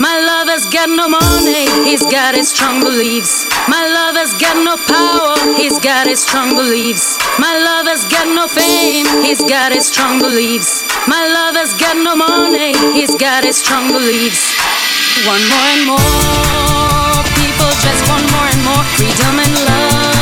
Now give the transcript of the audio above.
My lover's got no money, he's got his strong beliefs. My lover's got no power, he's got his strong beliefs. My lover's got no fame, he's got his strong beliefs. My lover's got no money, he's got his strong beliefs. One more and more just want more and more freedom and love.